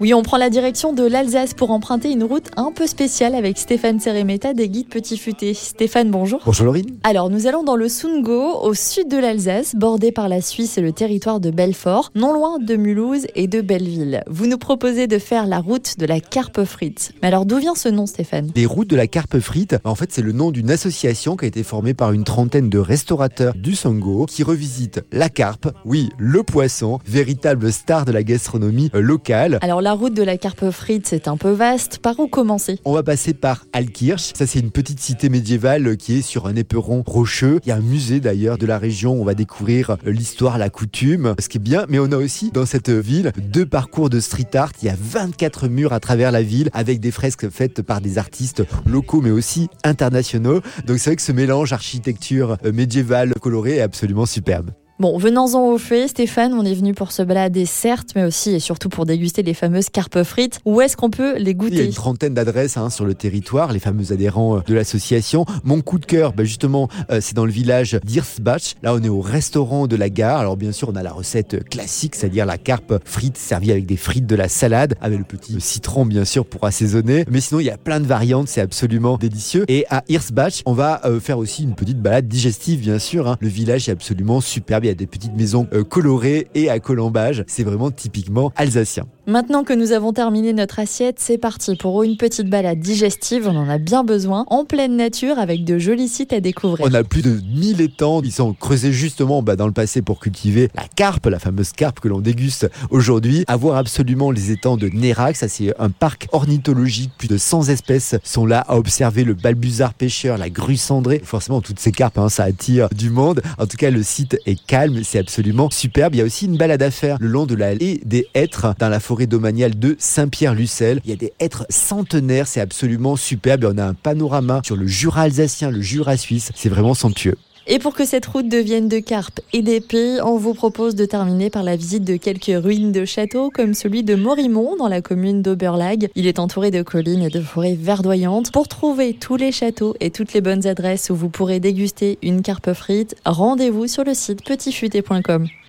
Oui, on prend la direction de l'Alsace pour emprunter une route un peu spéciale avec Stéphane Seremeta des guides Petit Futé. Stéphane, bonjour. Bonjour Laurine. Alors, nous allons dans le Sungo, au sud de l'Alsace, bordé par la Suisse et le territoire de Belfort, non loin de Mulhouse et de Belleville. Vous nous proposez de faire la route de la carpe frite. Mais alors, d'où vient ce nom, Stéphane? Les routes de la carpe frite, en fait, c'est le nom d'une association qui a été formée par une trentaine de restaurateurs du Sungo qui revisitent la carpe, oui, le poisson, véritable star de la gastronomie locale. Alors, la route de la carpe frite, c'est un peu vaste. Par où commencer? On va passer par Alkirch. Ça, c'est une petite cité médiévale qui est sur un éperon rocheux. Il y a un musée d'ailleurs de la région. On va découvrir l'histoire, la coutume, ce qui est bien. Mais on a aussi dans cette ville deux parcours de street art. Il y a 24 murs à travers la ville avec des fresques faites par des artistes locaux mais aussi internationaux. Donc c'est vrai que ce mélange architecture médiévale colorée est absolument superbe. Bon, venons-en au fait, Stéphane, on est venu pour se balader, certes, mais aussi et surtout pour déguster les fameuses carpes frites. Où est-ce qu'on peut les goûter? Il y a une trentaine d'adresses hein, sur le territoire, les fameux adhérents euh, de l'association. Mon coup de cœur, bah, justement, euh, c'est dans le village d'Irsbach. Là, on est au restaurant de la gare. Alors, bien sûr, on a la recette classique, c'est-à-dire la carpe frite servie avec des frites de la salade, avec le petit citron, bien sûr, pour assaisonner. Mais sinon, il y a plein de variantes, c'est absolument délicieux. Et à Irsbach, on va euh, faire aussi une petite balade digestive, bien sûr. Hein. Le village est absolument superbe il y a des petites maisons euh, colorées et à colombage. C'est vraiment typiquement alsacien. Maintenant que nous avons terminé notre assiette, c'est parti pour une petite balade digestive. On en a bien besoin en pleine nature avec de jolis sites à découvrir. On a plus de 1000 étangs qui sont creusés justement bah, dans le passé pour cultiver la carpe, la fameuse carpe que l'on déguste aujourd'hui. Avoir absolument les étangs de Nérac, ça c'est un parc ornithologique. Plus de 100 espèces sont là à observer le balbuzard pêcheur, la grue cendrée. Forcément, toutes ces carpes, hein, ça attire du monde. En tout cas, le site est calme, c'est absolument superbe. Il y a aussi une balade à faire le long de la haie des hêtres dans la forêt domaniale de Saint-Pierre-Lucel. Il y a des hêtres centenaires, c'est absolument superbe. Et on a un panorama sur le Jura alsacien, le Jura suisse. C'est vraiment somptueux. Et pour que cette route devienne de carpe et d'épée, on vous propose de terminer par la visite de quelques ruines de châteaux, comme celui de Morimont, dans la commune d'Oberlag. Il est entouré de collines et de forêts verdoyantes. Pour trouver tous les châteaux et toutes les bonnes adresses où vous pourrez déguster une carpe frite, rendez-vous sur le site petitfuté.com.